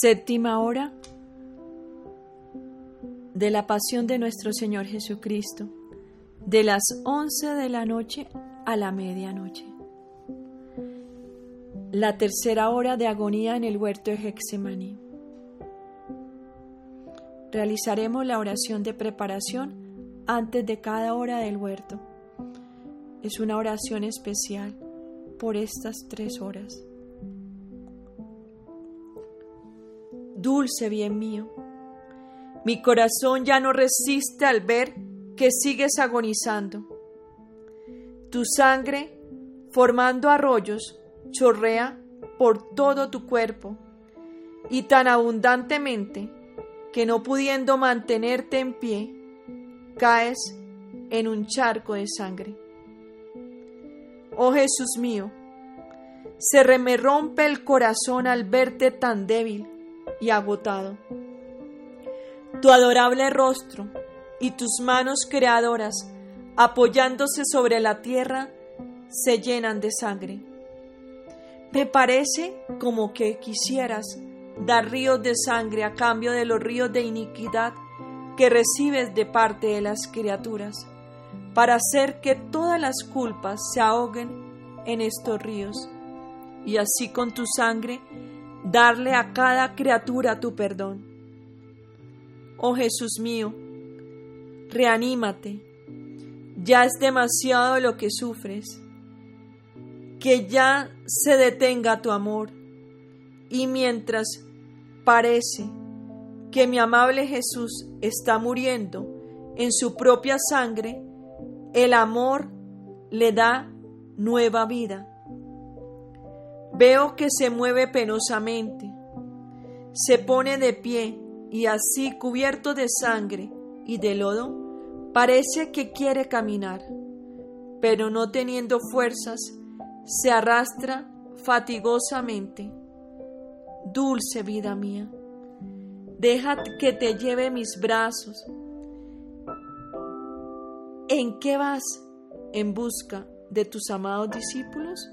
Séptima hora de la pasión de nuestro Señor Jesucristo, de las once de la noche a la medianoche. La tercera hora de agonía en el huerto de Hexemaní. Realizaremos la oración de preparación antes de cada hora del huerto. Es una oración especial por estas tres horas. Dulce bien mío, mi corazón ya no resiste al ver que sigues agonizando. Tu sangre, formando arroyos, chorrea por todo tu cuerpo y tan abundantemente que no pudiendo mantenerte en pie, caes en un charco de sangre. Oh Jesús mío, se me rompe el corazón al verte tan débil y agotado. Tu adorable rostro y tus manos creadoras, apoyándose sobre la tierra, se llenan de sangre. Me parece como que quisieras dar ríos de sangre a cambio de los ríos de iniquidad que recibes de parte de las criaturas, para hacer que todas las culpas se ahoguen en estos ríos, y así con tu sangre darle a cada criatura tu perdón. Oh Jesús mío, reanímate, ya es demasiado lo que sufres, que ya se detenga tu amor, y mientras parece que mi amable Jesús está muriendo en su propia sangre, el amor le da nueva vida. Veo que se mueve penosamente, se pone de pie y así cubierto de sangre y de lodo, parece que quiere caminar, pero no teniendo fuerzas, se arrastra fatigosamente. Dulce vida mía, deja que te lleve mis brazos. ¿En qué vas? ¿En busca de tus amados discípulos?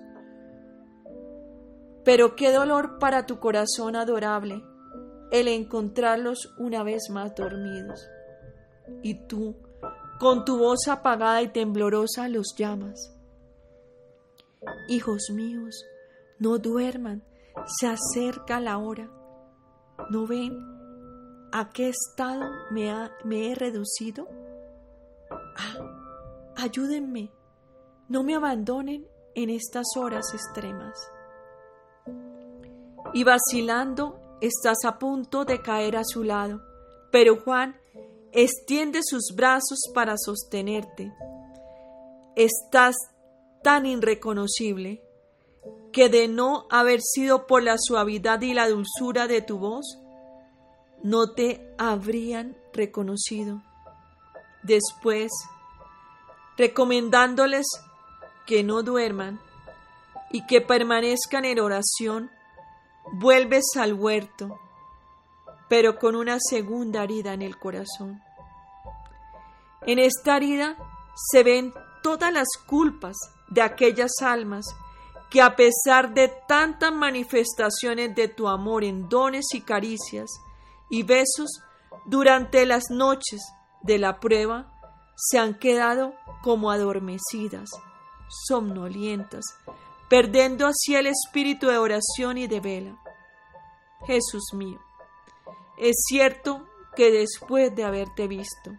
Pero qué dolor para tu corazón adorable el encontrarlos una vez más dormidos. Y tú, con tu voz apagada y temblorosa, los llamas. Hijos míos, no duerman, se acerca la hora. ¿No ven a qué estado me, he reducido? Ah, ayúdenme, no me abandonen en estas horas extremas y vacilando estás a punto de caer a su lado. Pero Juan extiende sus brazos para sostenerte. Estás tan irreconocible que de no haber sido por la suavidad y la dulzura de tu voz, no te habrían reconocido. Después, recomendándoles que no duerman y que permanezcan en oración, Vuelves al huerto, pero con una segunda herida en el corazón. En esta herida se ven todas las culpas de aquellas almas que a pesar de tantas manifestaciones de tu amor en dones y caricias y besos durante las noches de la prueba, se han quedado como adormecidas, somnolientas, perdiendo así el espíritu de oración y de vela. Jesús mío, es cierto que después de haberte visto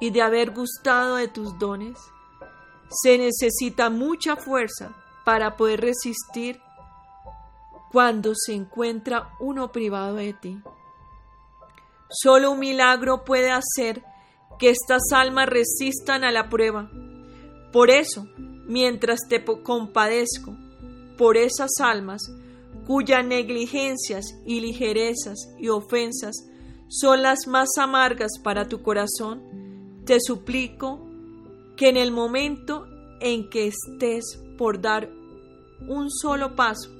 y de haber gustado de tus dones, se necesita mucha fuerza para poder resistir cuando se encuentra uno privado de ti. Solo un milagro puede hacer que estas almas resistan a la prueba. Por eso, mientras te compadezco por esas almas cuyas negligencias y ligerezas y ofensas son las más amargas para tu corazón, te suplico que en el momento en que estés por dar un solo paso,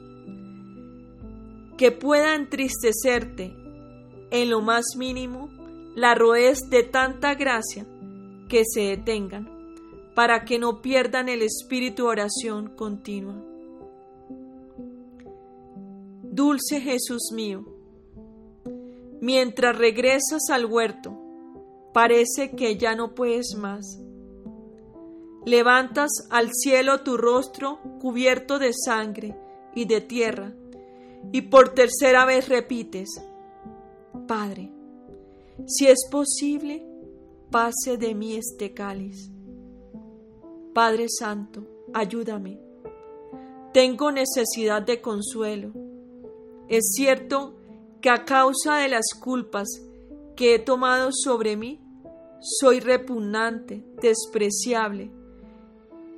que pueda entristecerte en lo más mínimo, la roez de tanta gracia que se detengan para que no pierdan el espíritu de oración continua. Dulce Jesús mío, mientras regresas al huerto, parece que ya no puedes más. Levantas al cielo tu rostro cubierto de sangre y de tierra, y por tercera vez repites, Padre, si es posible, pase de mí este cáliz. Padre Santo, ayúdame. Tengo necesidad de consuelo es cierto que a causa de las culpas que he tomado sobre mí, soy repugnante, despreciable,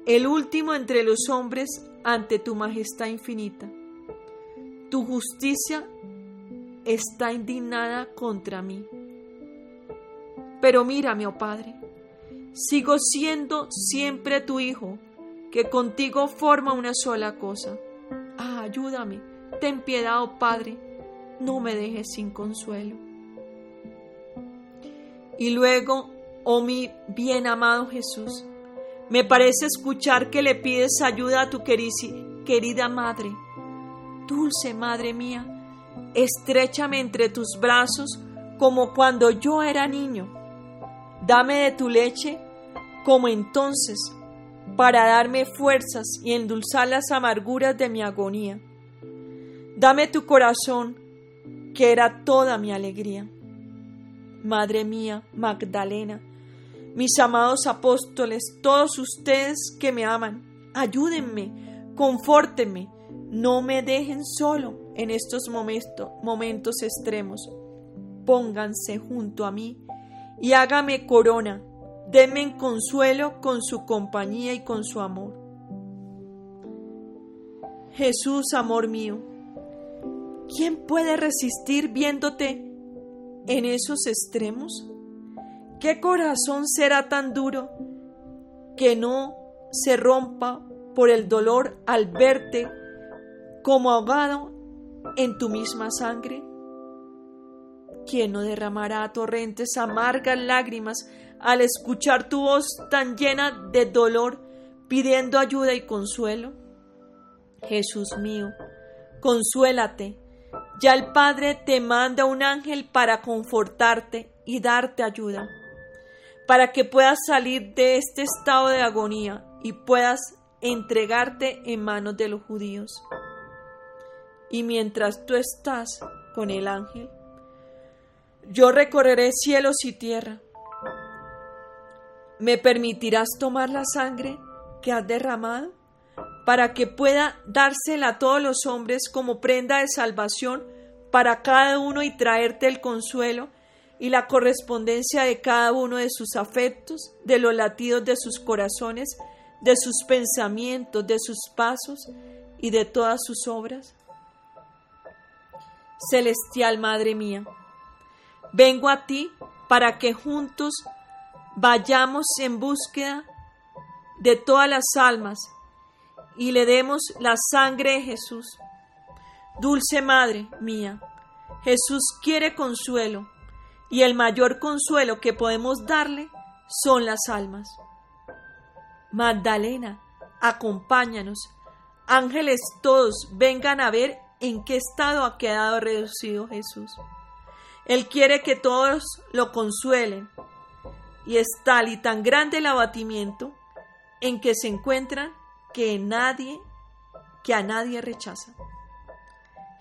el último entre los hombres ante tu majestad infinita. Tu justicia está indignada contra mí. Pero mírame, oh Padre, sigo siendo siempre tu Hijo, que contigo forma una sola cosa. Ah, ayúdame Ten piedad, oh Padre, no me dejes sin consuelo. Y luego, oh mi bien amado Jesús, me parece escuchar que le pides ayuda a tu querida madre. Dulce madre mía, estrechame entre tus brazos como cuando yo era niño. Dame de tu leche como entonces, para darme fuerzas y endulzar las amarguras de mi agonía. Dame tu corazón, que era toda mi alegría. Madre mía, Magdalena, mis amados apóstoles, todos ustedes que me aman, ayúdenme, confórtenme, no me dejen solo en estos momentos, momentos extremos. Pónganse junto a mí y hágame corona, denme consuelo con su compañía y con su amor. Jesús, amor mío, ¿Quién puede resistir viéndote en esos extremos? ¿Qué corazón será tan duro que no se rompa por el dolor al verte como ahogado en tu misma sangre? ¿Quién no derramará torrentes amargas lágrimas al escuchar tu voz tan llena de dolor pidiendo ayuda y consuelo? Jesús mío, consuélate ya el Padre te manda un ángel para confortarte y darte ayuda, para que puedas salir de este estado de agonía y puedas entregarte en manos de los judíos. Y mientras tú estás con el ángel, yo recorreré cielos y tierra. ¿Me permitirás tomar la sangre que has derramado? Para que pueda dársela a todos los hombres como prenda de salvación para cada uno y traerte el consuelo y la correspondencia de cada uno de sus afectos, de los latidos de sus corazones, de sus pensamientos, de sus pasos y de todas sus obras? Celestial Madre mía, vengo a ti para que juntos vayamos en búsqueda de todas las almas y le demos la sangre de Jesús. Dulce Madre mía, Jesús quiere consuelo y el mayor consuelo que podemos darle son las almas. Magdalena, acompáñanos. Ángeles todos, vengan a ver en qué estado ha quedado reducido Jesús. Él quiere que todos lo consuelen. Y es tal y tan grande el abatimiento en que se encuentran que nadie, que a nadie rechaza.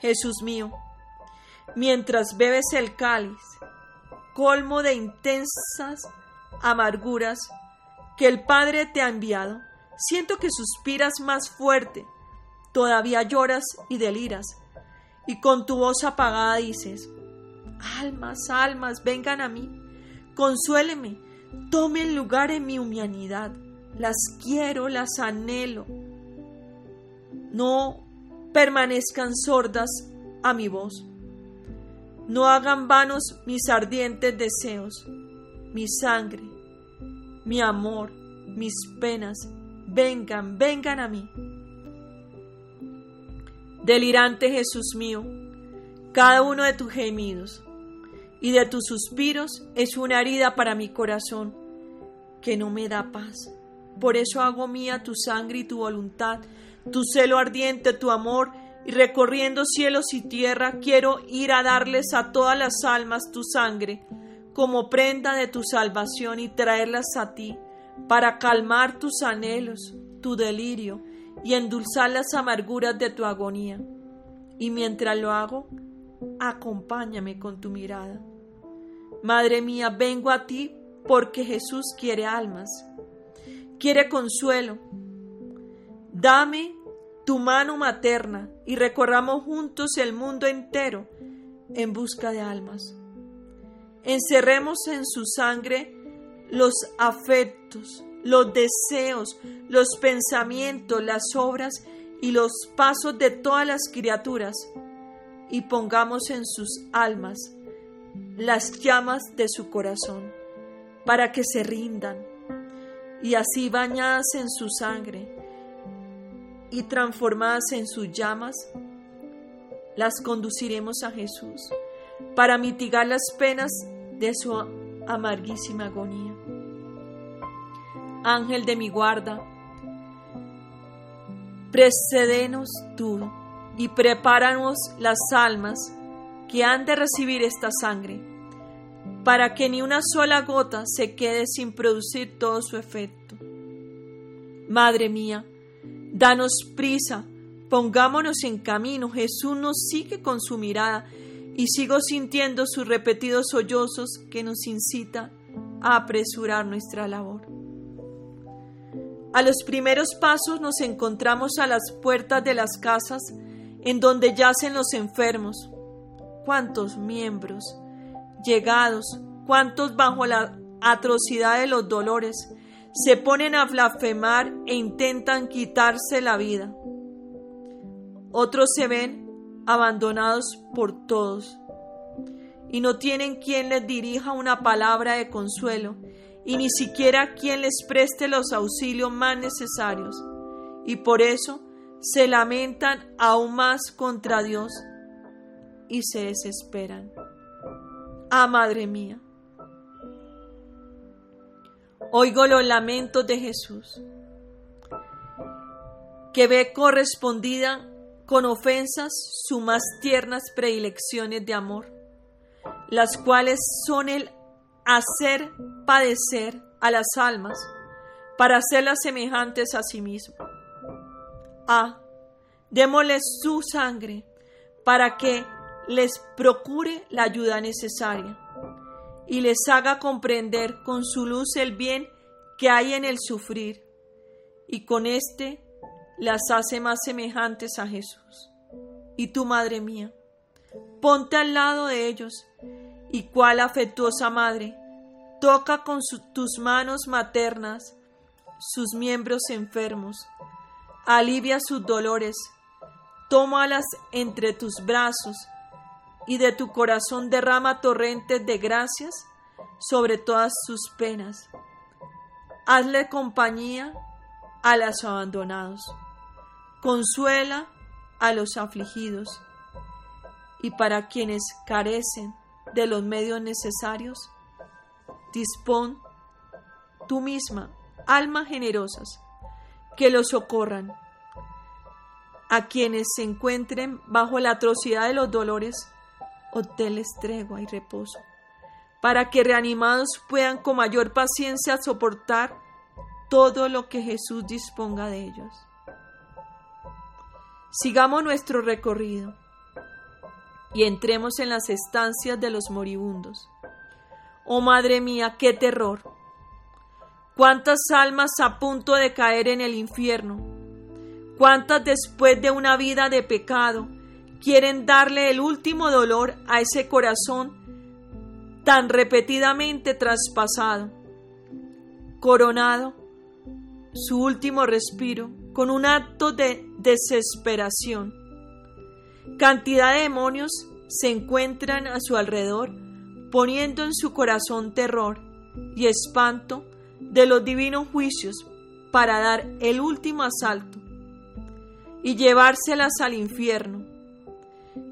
Jesús mío, mientras bebes el cáliz, colmo de intensas amarguras que el Padre te ha enviado, siento que suspiras más fuerte, todavía lloras y deliras, y con tu voz apagada dices, Almas, almas, vengan a mí, consuéleme, tomen lugar en mi humanidad, las quiero, las anhelo. No permanezcan sordas a mi voz. No hagan vanos mis ardientes deseos, mi sangre, mi amor, mis penas. Vengan, vengan a mí. Delirante Jesús mío, cada uno de tus gemidos y de tus suspiros es una herida para mi corazón que no me da paz. Por eso hago mía tu sangre y tu voluntad, tu celo ardiente, tu amor y recorriendo cielos y tierra quiero ir a darles a todas las almas tu sangre como prenda de tu salvación y traerlas a ti para calmar tus anhelos, tu delirio y endulzar las amarguras de tu agonía. Y mientras lo hago, acompáñame con tu mirada. Madre mía, vengo a ti porque Jesús quiere almas, quiere consuelo. Dame tu mano materna y recorramos juntos el mundo entero en busca de almas. Encerremos en su sangre los afectos, los deseos, los pensamientos, las obras y los pasos de todas las criaturas y pongamos en sus almas las llamas de su corazón para que se rindan y así bañadas en su sangre y transformadas en sus llamas, las conduciremos a Jesús para mitigar las penas de su amarguísima agonía. Ángel de mi guarda, precedenos tú y prepáranos las almas que han de recibir esta sangre, para que ni una sola gota se quede sin producir todo su efecto. Madre mía, Danos prisa, pongámonos en camino. Jesús nos sigue con su mirada y sigo sintiendo sus repetidos sollozos que nos incita a apresurar nuestra labor. A los primeros pasos nos encontramos a las puertas de las casas en donde yacen los enfermos. ¿Cuántos miembros llegados? ¿Cuántos bajo la atrocidad de los dolores? se ponen a blasfemar e intentan quitarse la vida. Otros se ven abandonados por todos y no tienen quien les dirija una palabra de consuelo y ni siquiera quien les preste los auxilios más necesarios y por eso se lamentan aún más contra Dios y se desesperan. Ah, Madre mía, Oigo los lamentos de Jesús, que ve correspondida con ofensas sus más tiernas predilecciones de amor, las cuales son el hacer padecer a las almas para hacerlas semejantes a sí mismo. Ah, démosles su sangre para que les procure la ayuda necesaria y les haga comprender con su luz el bien que hay en el sufrir, y con éste las hace más semejantes a Jesús. Y tu Madre mía, ponte al lado de ellos, y cual afectuosa Madre, toca con tus manos maternas sus miembros enfermos, alivia sus dolores, tómalas entre tus brazos, y de tu corazón derrama torrentes de gracias sobre todas sus penas. Hazle compañía a los abandonados, consuela a los afligidos y para quienes carecen de los medios necesarios, dispón tú misma almas generosas que los socorran. A quienes se encuentren bajo la atrocidad de los dolores, hoteles tregua y reposo, para que reanimados puedan con mayor paciencia soportar todo lo que Jesús disponga de ellos. Sigamos nuestro recorrido y entremos en las estancias de los moribundos. Oh Madre mía, qué terror. Cuántas almas a punto de caer en el infierno. Cuántas después de una vida de pecado quieren darle el último dolor a ese corazón tan repetidamente traspasado, coronado su último respiro con un acto de desesperación. Cantidad de demonios se encuentran a su alrededor, poniendo en su corazón terror y espanto de los divinos juicios para dar el último asalto y llevárselas al infierno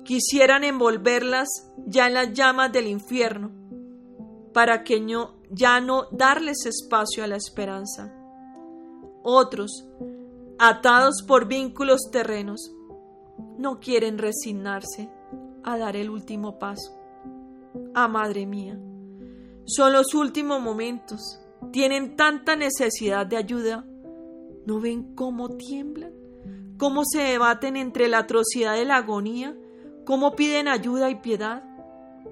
quisieran envolverlas ya en las llamas del infierno, para que ya no darles espacio a la esperanza. Otros, atados por vínculos terrenos, no quieren resignarse a dar el último paso. Ah, Madre mía, son los últimos momentos, tienen tanta necesidad de ayuda. ¿No ven cómo tiemblan? ¿Cómo se debaten entre la atrocidad de la agonía? ¿Cómo piden ayuda y piedad?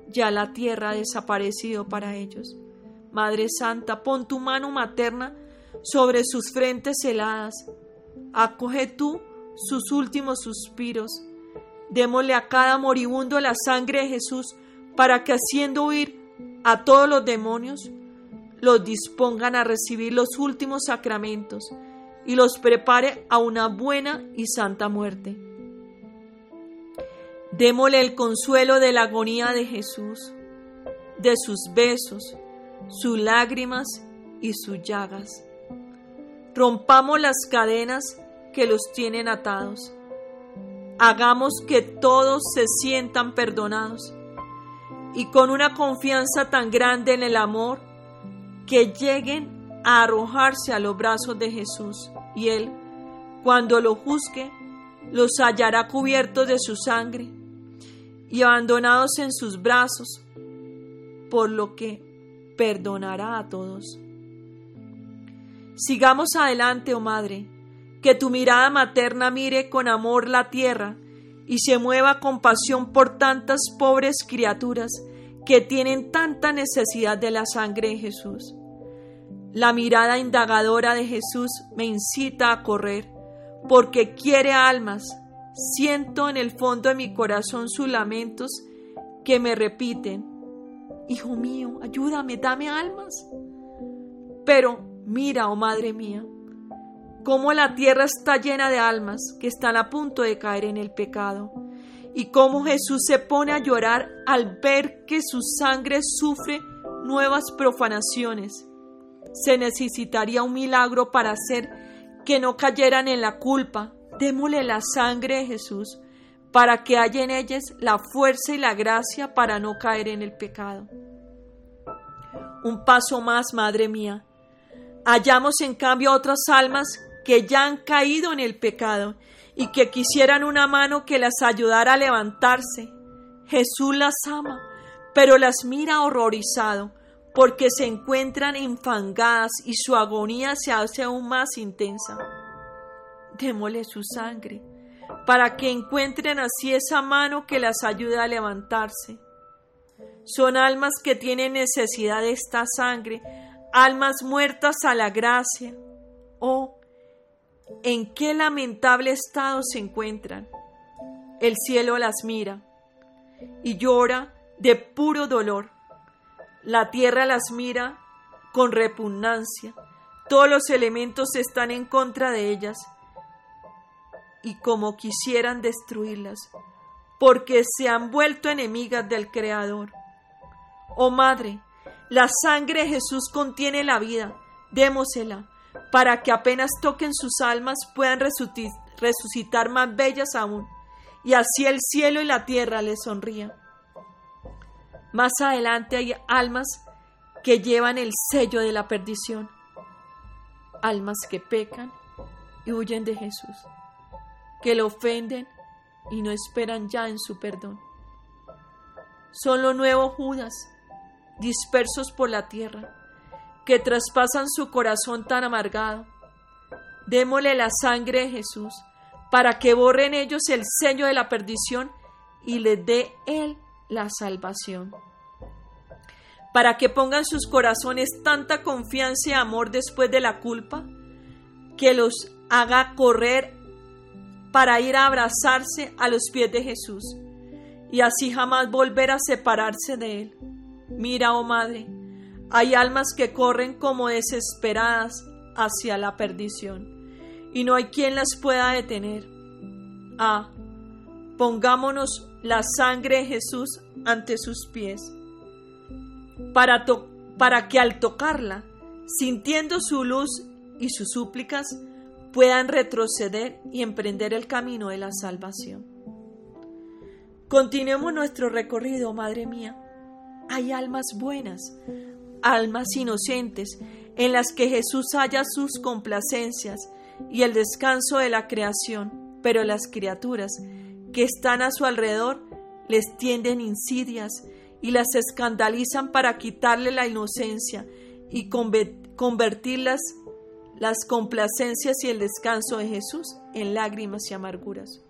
Ya la tierra ha desaparecido para ellos. Madre Santa, pon tu mano materna sobre sus frentes heladas. Acoge tú sus últimos suspiros. Démosle a cada moribundo la sangre de Jesús para que haciendo huir a todos los demonios, los dispongan a recibir los últimos sacramentos y los prepare a una buena y santa muerte. Démosle el consuelo de la agonía de Jesús, de sus besos, sus lágrimas y sus llagas. Rompamos las cadenas que los tienen atados. Hagamos que todos se sientan perdonados y con una confianza tan grande en el amor que lleguen a arrojarse a los brazos de Jesús y Él, cuando lo juzgue, los hallará cubiertos de su sangre y abandonados en sus brazos, por lo que perdonará a todos. Sigamos adelante, oh Madre, que tu mirada materna mire con amor la tierra y se mueva con pasión por tantas pobres criaturas que tienen tanta necesidad de la sangre de Jesús. La mirada indagadora de Jesús me incita a correr, porque quiere almas. Siento en el fondo de mi corazón sus lamentos que me repiten, Hijo mío, ayúdame, dame almas. Pero mira, oh Madre mía, cómo la tierra está llena de almas que están a punto de caer en el pecado, y cómo Jesús se pone a llorar al ver que su sangre sufre nuevas profanaciones. Se necesitaría un milagro para hacer que no cayeran en la culpa. Démosle la sangre de Jesús para que haya en ellas la fuerza y la gracia para no caer en el pecado. Un paso más, Madre mía. Hallamos en cambio otras almas que ya han caído en el pecado y que quisieran una mano que las ayudara a levantarse. Jesús las ama, pero las mira horrorizado porque se encuentran enfangadas y su agonía se hace aún más intensa. Démosle su sangre para que encuentren así esa mano que las ayude a levantarse. Son almas que tienen necesidad de esta sangre, almas muertas a la gracia. Oh, en qué lamentable estado se encuentran. El cielo las mira y llora de puro dolor. La tierra las mira con repugnancia. Todos los elementos están en contra de ellas y como quisieran destruirlas, porque se han vuelto enemigas del Creador. Oh Madre, la sangre de Jesús contiene la vida, démosela, para que apenas toquen sus almas puedan resucitar más bellas aún, y así el cielo y la tierra les sonrían. Más adelante hay almas que llevan el sello de la perdición, almas que pecan y huyen de Jesús que lo ofenden y no esperan ya en su perdón. Son los nuevos Judas, dispersos por la tierra, que traspasan su corazón tan amargado. Démosle la sangre de Jesús para que borren ellos el sello de la perdición y les dé Él la salvación. Para que pongan sus corazones tanta confianza y amor después de la culpa, que los haga correr para ir a abrazarse a los pies de Jesús y así jamás volver a separarse de Él. Mira, oh Madre, hay almas que corren como desesperadas hacia la perdición y no hay quien las pueda detener. Ah, pongámonos la sangre de Jesús ante sus pies para, para que al tocarla, sintiendo su luz y sus súplicas, puedan retroceder y emprender el camino de la salvación. Continuemos nuestro recorrido, Madre mía. Hay almas buenas, almas inocentes, en las que Jesús halla sus complacencias y el descanso de la creación, pero las criaturas que están a su alrededor les tienden insidias y las escandalizan para quitarle la inocencia y convertirlas las complacencias y el descanso de Jesús en lágrimas y amarguras,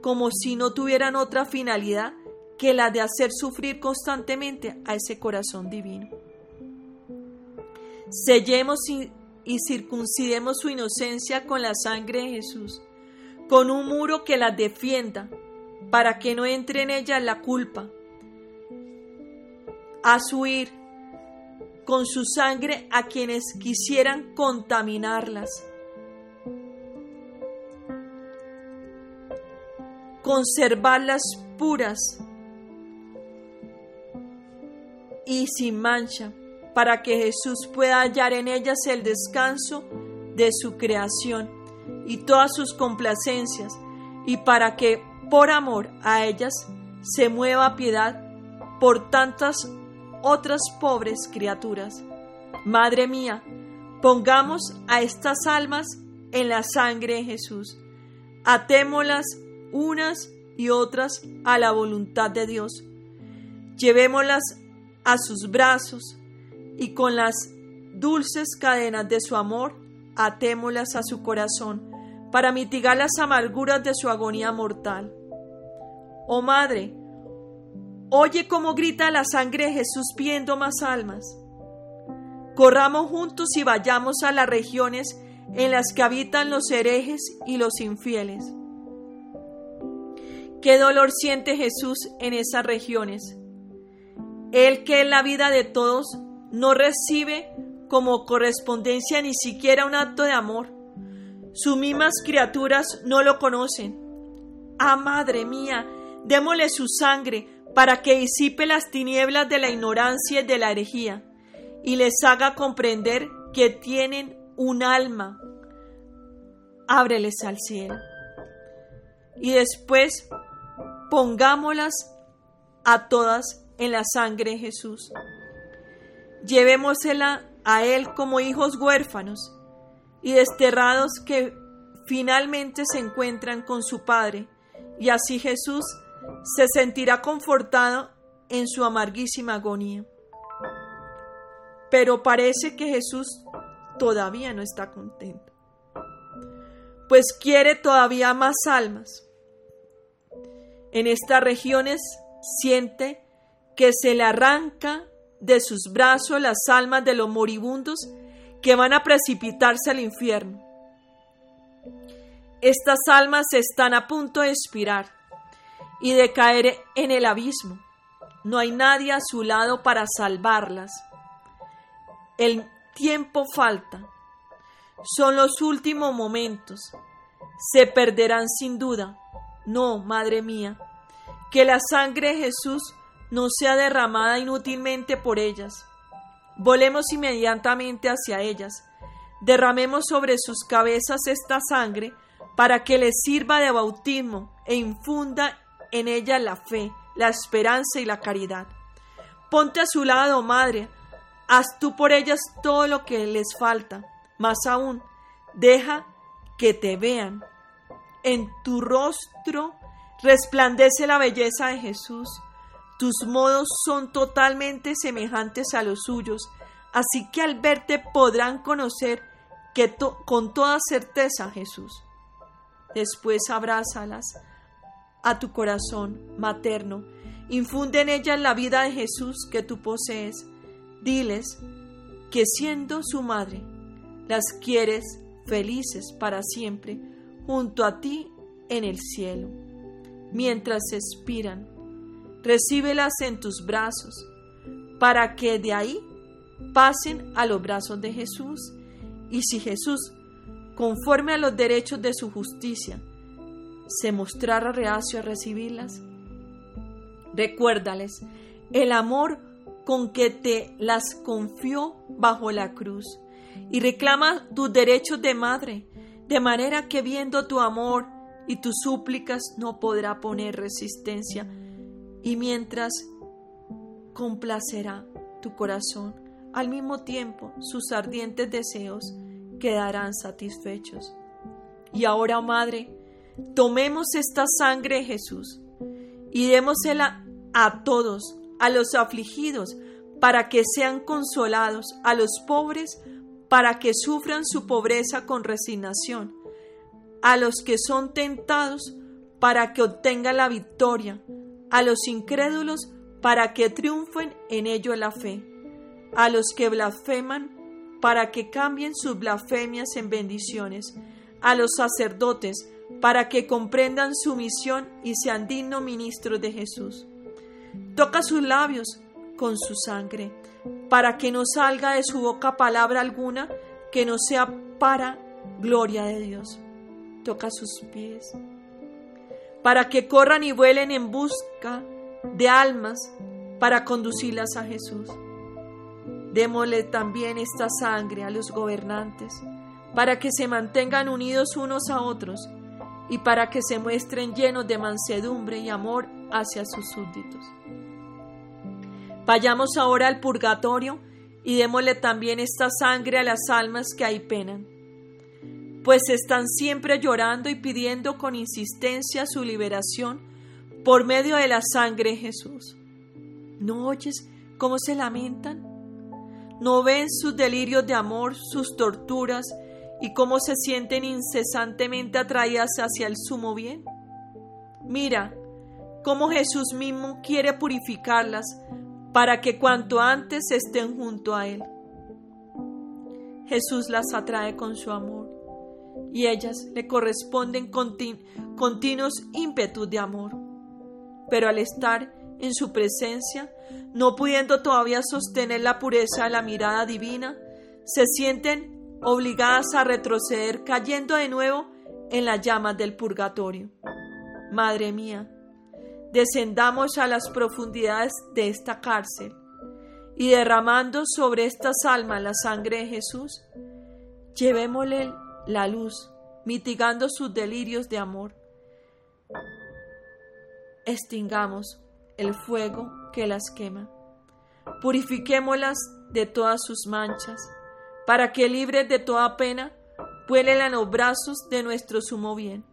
como si no tuvieran otra finalidad que la de hacer sufrir constantemente a ese corazón divino. Sellemos y, circuncidemos su inocencia con la sangre de Jesús, con un muro que la defienda, para que no entre en ella la culpa. A su ir con su sangre a quienes quisieran contaminarlas. Conservarlas puras y sin mancha, para que Jesús pueda hallar en ellas el descanso de su creación y todas sus complacencias, y para que por amor a ellas se mueva piedad por tantas otras pobres criaturas. Madre mía, pongamos a estas almas en la sangre de Jesús. Atémoslas unas y otras a la voluntad de Dios. Llevémoslas a sus brazos y con las dulces cadenas de su amor, atémoslas a su corazón para mitigar las amarguras de su agonía mortal. Oh Madre, Oye cómo grita la sangre de Jesús pidiendo más almas. Corramos juntos y vayamos a las regiones en las que habitan los herejes y los infieles. Qué dolor siente Jesús en esas regiones. Él que en la vida de todos no recibe como correspondencia ni siquiera un acto de amor. Sus mismas criaturas no lo conocen. Ah, Madre mía, démosle su sangre para que disipe las tinieblas de la ignorancia y de la herejía, y les haga comprender que tienen un alma. Ábreles al cielo. Y después pongámoslas a todas en la sangre de Jesús. Llevémosela a Él como hijos huérfanos y desterrados que finalmente se encuentran con su Padre, y así Jesús se sentirá confortado en su amarguísima agonía. Pero parece que Jesús todavía no está contento, pues quiere todavía más almas. En estas regiones siente que se le arranca de sus brazos las almas de los moribundos que van a precipitarse al infierno. Estas almas están a punto de expirar y de caer en el abismo. No hay nadie a su lado para salvarlas. El tiempo falta. Son los últimos momentos. Se perderán sin duda. No, Madre mía, que la sangre de Jesús no sea derramada inútilmente por ellas. Volemos inmediatamente hacia ellas. Derramemos sobre sus cabezas esta sangre para que les sirva de bautismo e infunda en ella la fe, la esperanza y la caridad. Ponte a su lado, Madre, haz tú por ellas todo lo que les falta. Más aún, deja que te vean. En tu rostro resplandece la belleza de Jesús. Tus modos son totalmente semejantes a los suyos, así que al verte podrán conocer que con toda certeza Jesús. Después abrázalas a tu corazón materno. Infunde en ellas la vida de Jesús que tú posees. Diles que siendo su madre, las quieres felices para siempre junto a ti en el cielo. Mientras expiran, recíbelas en tus brazos, para que de ahí pasen a los brazos de Jesús. Y si Jesús, conforme a los derechos de su justicia, se mostrara reacio a recibirlas? Recuérdales el amor con que te las confió bajo la cruz y reclama tus derechos de madre, de manera que viendo tu amor y tus súplicas no podrá poner resistencia y mientras complacerá tu corazón, al mismo tiempo sus ardientes deseos quedarán satisfechos. Y ahora, Madre, tomemos esta sangre Jesús y démosela a todos, a los afligidos, para que sean consolados, a los pobres, para que sufran su pobreza con resignación, a los que son tentados, para que obtengan la victoria, a los incrédulos, para que triunfen en ello la fe, a los que blasfeman, para que cambien sus blasfemias en bendiciones, a los sacerdotes, para que comprendan su misión y sean dignos ministros de Jesús. Toca sus labios con su sangre, para que no salga de su boca palabra alguna que no sea para gloria de Dios. Toca sus pies, para que corran y vuelen en busca de almas para conducirlas a Jesús. Démosle también esta sangre a los gobernantes, para que se mantengan unidos unos a otros y para que se muestren llenos de mansedumbre y amor hacia sus súbditos. Vayamos ahora al purgatorio y démosle también esta sangre a las almas que ahí penan, pues están siempre llorando y pidiendo con insistencia su liberación por medio de la sangre de Jesús. ¿No oyes cómo se lamentan? ¿No ven sus delirios de amor, sus torturas y cómo se sienten incesantemente atraídas hacia el sumo bien? Mira cómo Jesús mismo quiere purificarlas para que cuanto antes estén junto a Él. Jesús las atrae con su amor y ellas le corresponden continuos ímpetus de amor. Pero al estar en su presencia, no pudiendo todavía sostener la pureza de la mirada divina, se sienten obligadas a retroceder cayendo de nuevo en las llamas del purgatorio. Madre mía, descendamos a las profundidades de esta cárcel y derramando sobre estas almas la sangre de Jesús, llevémosle la luz, mitigando sus delirios de amor. Extingamos el fuego que las quema. Purifiquémoslas de todas sus manchas, para que libres de toda pena, vuelen a los brazos de nuestro sumo bien.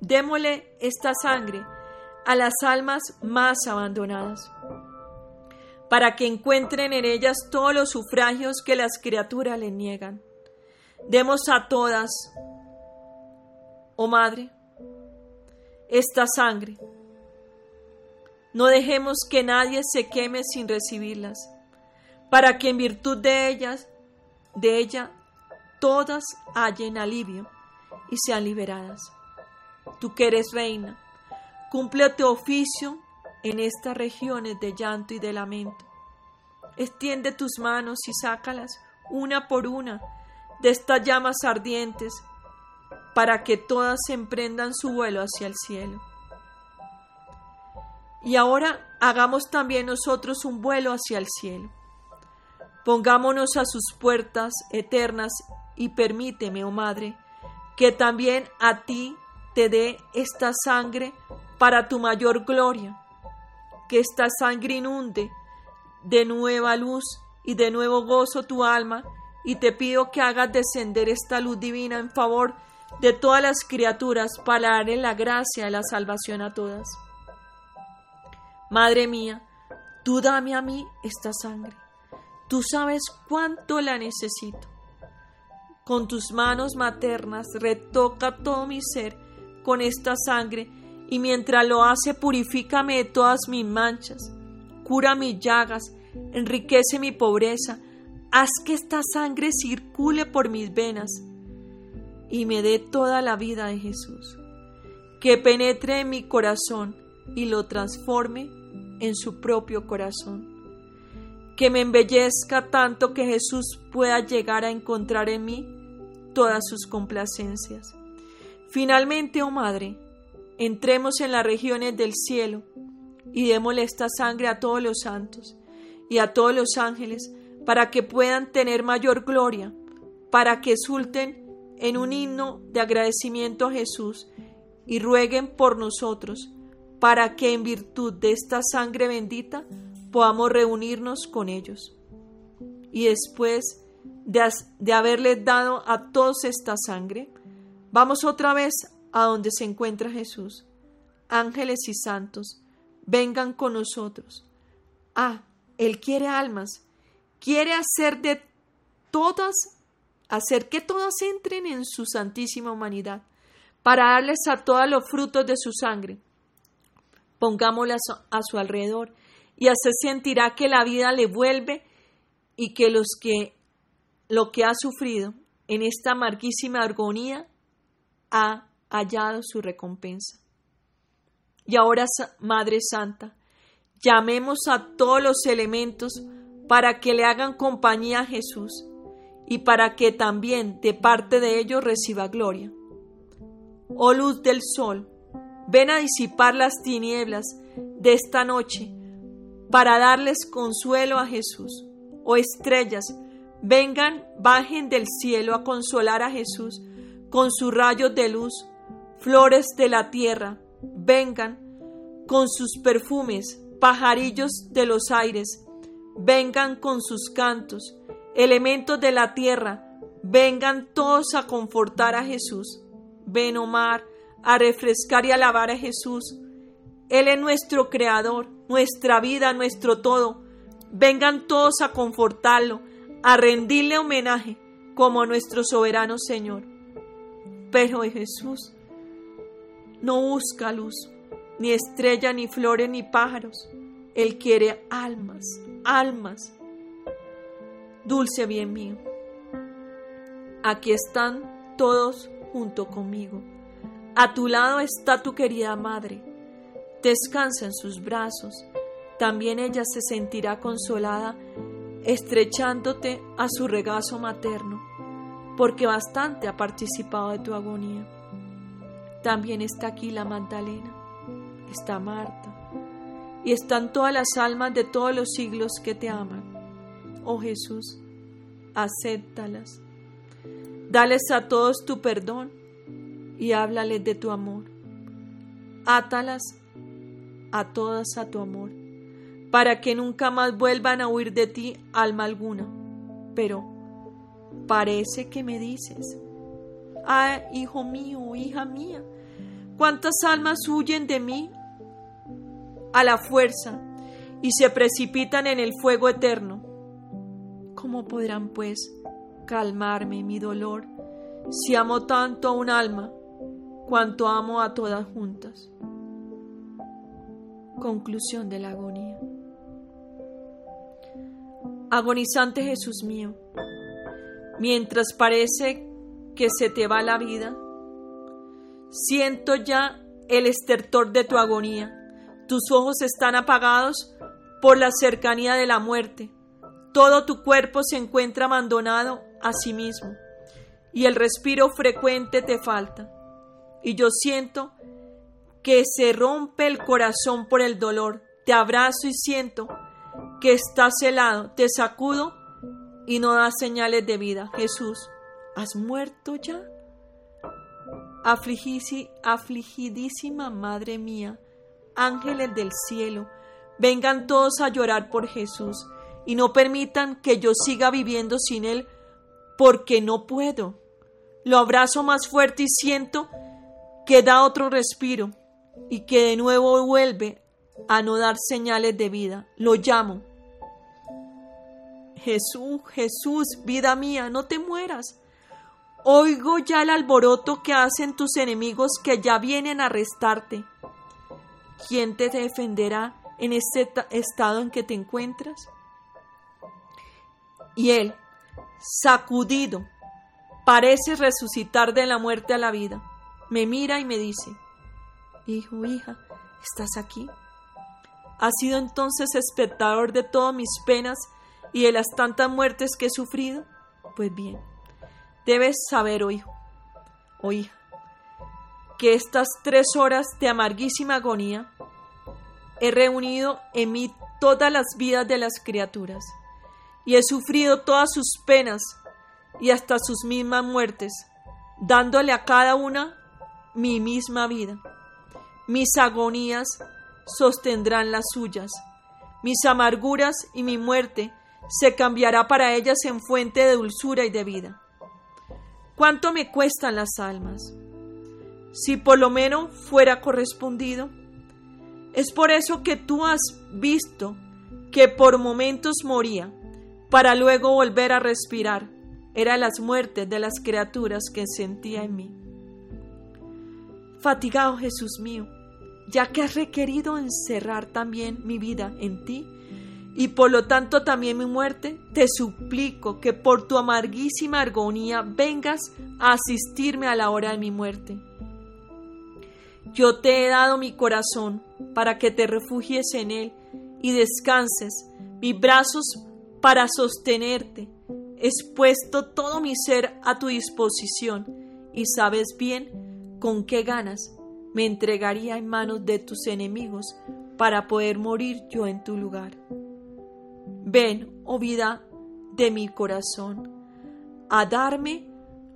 Démosle esta sangre a las almas más abandonadas, para que encuentren en ellas todos los sufragios que las criaturas le niegan. Demos a todas, oh Madre, esta sangre. No dejemos que nadie se queme sin recibirlas, para que en virtud de ellas, de ella, todas hallen alivio y sean liberadas. Tú que eres reina, Cumple tu oficio en estas regiones de llanto y de lamento. Extiende tus manos y sácalas una por una de estas llamas ardientes para que todas emprendan su vuelo hacia el cielo. Y ahora hagamos también nosotros un vuelo hacia el cielo. Pongámonos a sus puertas eternas y permíteme, oh Madre, que también a ti te dé esta sangre para tu mayor gloria. Que esta sangre inunde de nueva luz y de nuevo gozo tu alma, y te pido que hagas descender esta luz divina en favor de todas las criaturas para darle la gracia de la salvación a todas. Madre mía, tú dame a mí esta sangre. Tú sabes cuánto la necesito. Con tus manos maternas retoca todo mi ser con esta sangre y mientras lo hace purifícame de todas mis manchas, cura mis llagas, enriquece mi pobreza, haz que esta sangre circule por mis venas y me dé toda la vida de Jesús, que penetre en mi corazón y lo transforme en su propio corazón, que me embellezca tanto que Jesús pueda llegar a encontrar en mí todas sus complacencias. Finalmente, oh Madre, entremos en las regiones del cielo y démosle esta sangre a todos los santos y a todos los ángeles para que puedan tener mayor gloria, para que sulten en un himno de agradecimiento a Jesús y rueguen por nosotros, para que en virtud de esta sangre bendita podamos reunirnos con ellos. Y después de, de haberles dado a todos esta sangre, vamos otra vez a donde se encuentra Jesús. Ángeles y santos, vengan con nosotros. Ah, Él quiere almas, quiere hacer de todas, hacer que todas entren en su santísima humanidad, para darles a todas los frutos de su sangre. Pongámoslas a su alrededor y así sentirá que la vida le vuelve y que los que lo que ha sufrido en esta amarguísima agonía ha hallado su recompensa. Y ahora, Madre Santa, llamemos a todos los elementos para que le hagan compañía a Jesús y para que también de parte de ellos reciba gloria. Oh luz del sol, ven a disipar las tinieblas de esta noche para darles consuelo a Jesús. Oh estrellas, vengan, bajen del cielo a consolar a Jesús con sus rayos de luz. Flores de la tierra, vengan con sus perfumes, pajarillos de los aires, vengan con sus cantos, elementos de la tierra, vengan todos a confortar a Jesús. Ven, Omar, a refrescar y alabar a Jesús. Él es nuestro creador, nuestra vida, nuestro todo. Vengan todos a confortarlo, a rendirle homenaje como nuestro soberano Señor. Pero Jesús no busca luz, ni estrella, ni flores, ni pájaros. Él quiere almas, almas. Dulce bien mío, aquí están todos junto conmigo. A tu lado está tu querida madre descansa en sus brazos, también ella se sentirá consolada estrechándote a su regazo materno, porque bastante ha participado de tu agonía. También está aquí la Magdalena, está Marta, y están todas las almas de todos los siglos que te aman. Oh Jesús, acéptalas. Dales a todos tu perdón y háblales de tu amor. Átalas a todas a tu amor, para que nunca más vuelvan a huir de ti alma alguna. Pero parece que me dices, ah, hijo mío, hija mía, cuántas almas huyen de mí a la fuerza y se precipitan en el fuego eterno. ¿Cómo podrán, pues, calmarme mi dolor si amo tanto a un alma cuanto amo a todas juntas? Conclusión de la agonía. Agonizante Jesús mío, mientras parece que se te va la vida, siento ya el estertor de tu agonía. Tus ojos están apagados por la cercanía de la muerte. Todo tu cuerpo se encuentra abandonado a sí mismo y el respiro frecuente te falta. Y yo siento que se rompe el corazón por el dolor. Te abrazo y siento que estás helado. Te sacudo y no das señales de vida. Jesús, ¿has muerto ya? afligidísima Madre mía, ángeles del cielo, vengan todos a llorar por Jesús y no permitan que yo siga viviendo sin Él porque no puedo. Lo abrazo más fuerte y siento que da otro respiro y que de nuevo vuelve a no dar señales de vida. Lo llamo. Jesús, Jesús, vida mía, no te mueras. Oigo ya el alboroto que hacen tus enemigos que ya vienen a arrestarte. ¿Quién te defenderá en este estado en que te encuentras? Y él, sacudido, parece resucitar de la muerte a la vida. Me mira y me dice, Hijo, hija, ¿estás aquí? ¿Has sido entonces espectador de todas mis penas y de las tantas muertes que he sufrido? Pues bien, debes saber, oh hijo, oh hija, que estas tres horas de amarguísima agonía he reunido en mí todas las vidas de las criaturas y he sufrido todas sus penas y hasta sus mismas muertes, dándole a cada una mi misma vida. Mis agonías sostendrán las suyas. Mis amarguras y mi muerte se cambiará para ellas en fuente de dulzura y de vida. ¿Cuánto me cuestan las almas? si por lo menos fuera correspondido. Es por eso que tú has visto que por momentos moría, para luego volver a respirar. Era las muertes de las criaturas que sentía en mí. Fatigado Jesús mío, ya que has requerido encerrar también mi vida en ti, y por lo tanto también mi muerte, te suplico que por tu amarguísima agonía vengas a asistirme a la hora de mi muerte. Yo te he dado mi corazón para que te refugies en él y descanses, mis brazos para sostenerte. He puesto todo mi ser a tu disposición y sabes bien con qué ganas me entregaría en manos de tus enemigos para poder morir yo en tu lugar. Ven, oh vida de mi corazón, a darme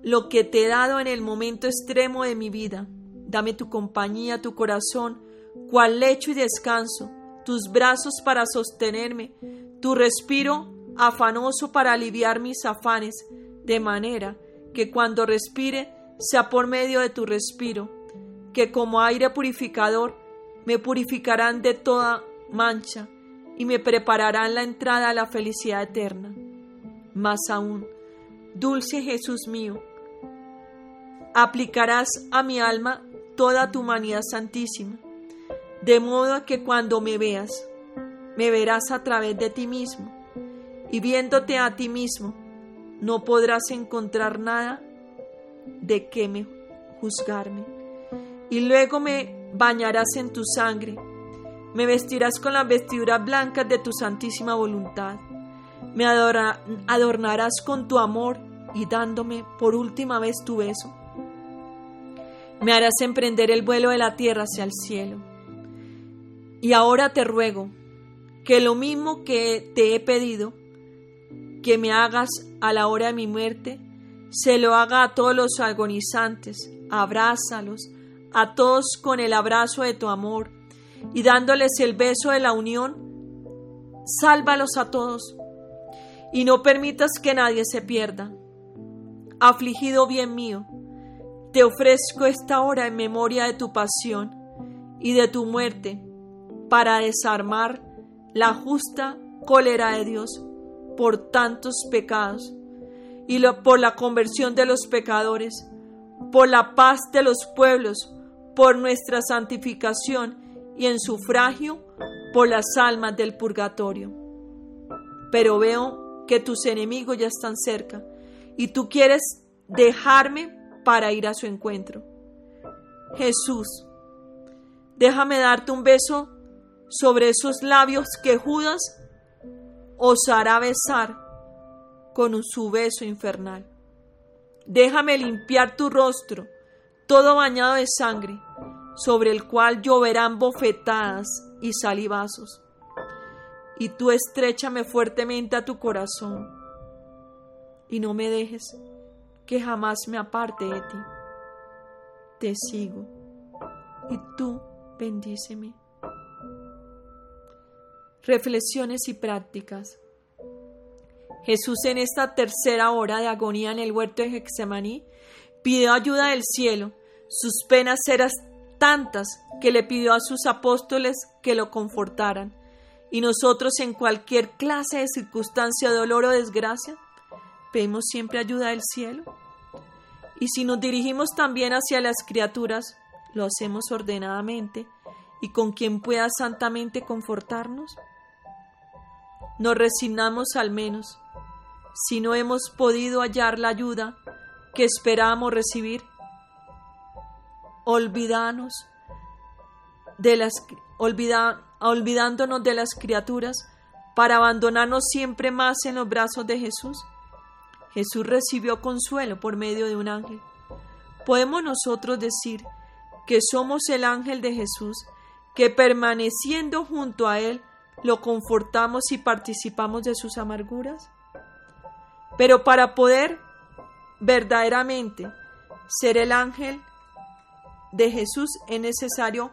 lo que te he dado en el momento extremo de mi vida. Dame tu compañía, tu corazón, cual lecho y descanso, tus brazos para sostenerme, tu respiro afanoso para aliviar mis afanes, de manera que cuando respire sea por medio de tu respiro, que como aire purificador me purificarán de toda mancha y me prepararán la entrada a la felicidad eterna. Más aún, dulce Jesús mío, aplicarás a mi alma toda tu humanidad santísima, de modo que cuando me veas, me verás a través de ti mismo, y viéndote a ti mismo, no podrás encontrar nada de que me juzgarme. Y luego me bañarás en tu sangre, me vestirás con las vestiduras blancas de tu santísima voluntad, me adornarás con tu amor y dándome por última vez tu beso. Me harás emprender el vuelo de la tierra hacia el cielo. Y ahora te ruego que lo mismo que te he pedido, que me hagas a la hora de mi muerte, se lo haga a todos los agonizantes, abrázalos, a todos con el abrazo de tu amor, y dándoles el beso de la unión, sálvalos a todos, y no permitas que nadie se pierda. Afligido bien mío, te ofrezco esta hora en memoria de tu pasión y de tu muerte para desarmar la justa cólera de Dios por tantos pecados y por la conversión de los pecadores, por la paz de los pueblos, por nuestra santificación y en sufragio por las almas del purgatorio. Pero veo que tus enemigos ya están cerca y tú quieres dejarme para ir a su encuentro. Jesús, déjame darte un beso sobre esos labios que Judas osará besar con su beso infernal. Déjame limpiar tu rostro, todo bañado de sangre, sobre el cual lloverán bofetadas y salivazos. Y tú estrechame fuertemente a tu corazón y no me dejes que jamás me aparte de ti. Te sigo y tú bendíceme. Reflexiones y prácticas. Jesús en esta tercera hora de agonía en el huerto de Hexemaní pidió ayuda del cielo. Sus penas eran tantas que le pidió a sus apóstoles que lo confortaran. Y nosotros en cualquier clase de circunstancia, dolor o desgracia, pedimos siempre ayuda del cielo. Y si nos dirigimos también hacia las criaturas, lo hacemos ordenadamente y con quien pueda santamente confortarnos. Nos resignamos al menos, si no hemos podido hallar la ayuda que esperábamos recibir, de las, olvidándonos de las criaturas para abandonarnos siempre más en los brazos de Jesús. Jesús recibió consuelo por medio de un ángel. Podemos nosotros decir que somos el ángel de Jesús, que permaneciendo junto a Él, lo confortamos y participamos de sus amarguras. Pero para poder verdaderamente ser el ángel de Jesús es necesario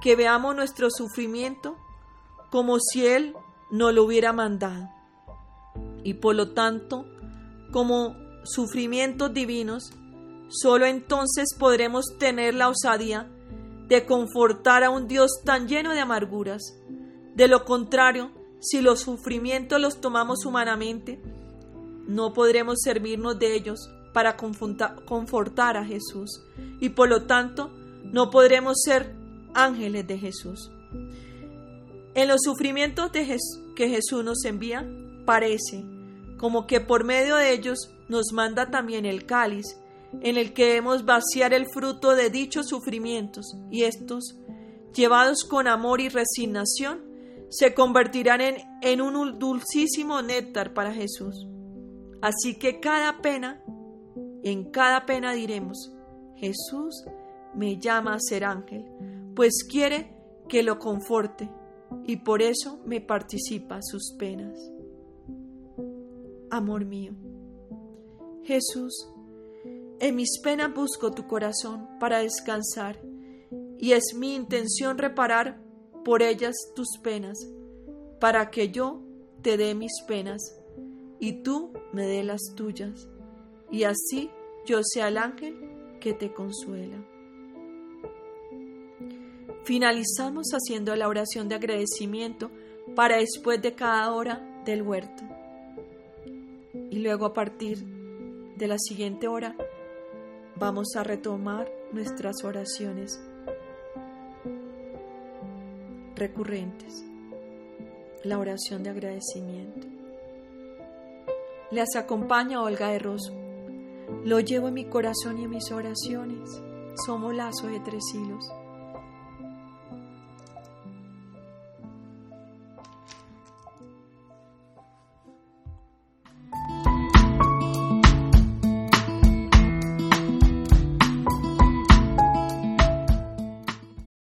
que veamos nuestro sufrimiento como si Él no lo hubiera mandado. Y por lo tanto, como sufrimientos divinos, Solo entonces podremos tener la osadía de confortar a un Dios tan lleno de amarguras. De lo contrario, si los sufrimientos los tomamos humanamente, no podremos servirnos de ellos para confortar a Jesús y por lo tanto no podremos ser ángeles de Jesús. En los sufrimientos que Jesús nos envía, parece como que por medio de ellos nos manda también el cáliz en el que debemos vaciar el fruto de dichos sufrimientos y estos, llevados con amor y resignación, se convertirán en, en un dulcísimo néctar para Jesús. Así que cada pena, en cada pena diremos, Jesús me llama a ser ángel, pues quiere que lo conforte y por eso me participa sus penas. Amor mío, Jesús, en mis penas busco tu corazón para descansar y es mi intención reparar por ellas tus penas, para que yo te dé mis penas y tú me dé las tuyas, y así yo sea el ángel que te consuela. Finalizamos haciendo la oración de agradecimiento para después de cada hora del huerto. Y luego a partir de la siguiente hora vamos a retomar nuestras oraciones recurrentes, la oración de agradecimiento. Les acompaña Olga de Rosso. Lo llevo en mi corazón y en mis oraciones. Somos lazo de tres hilos.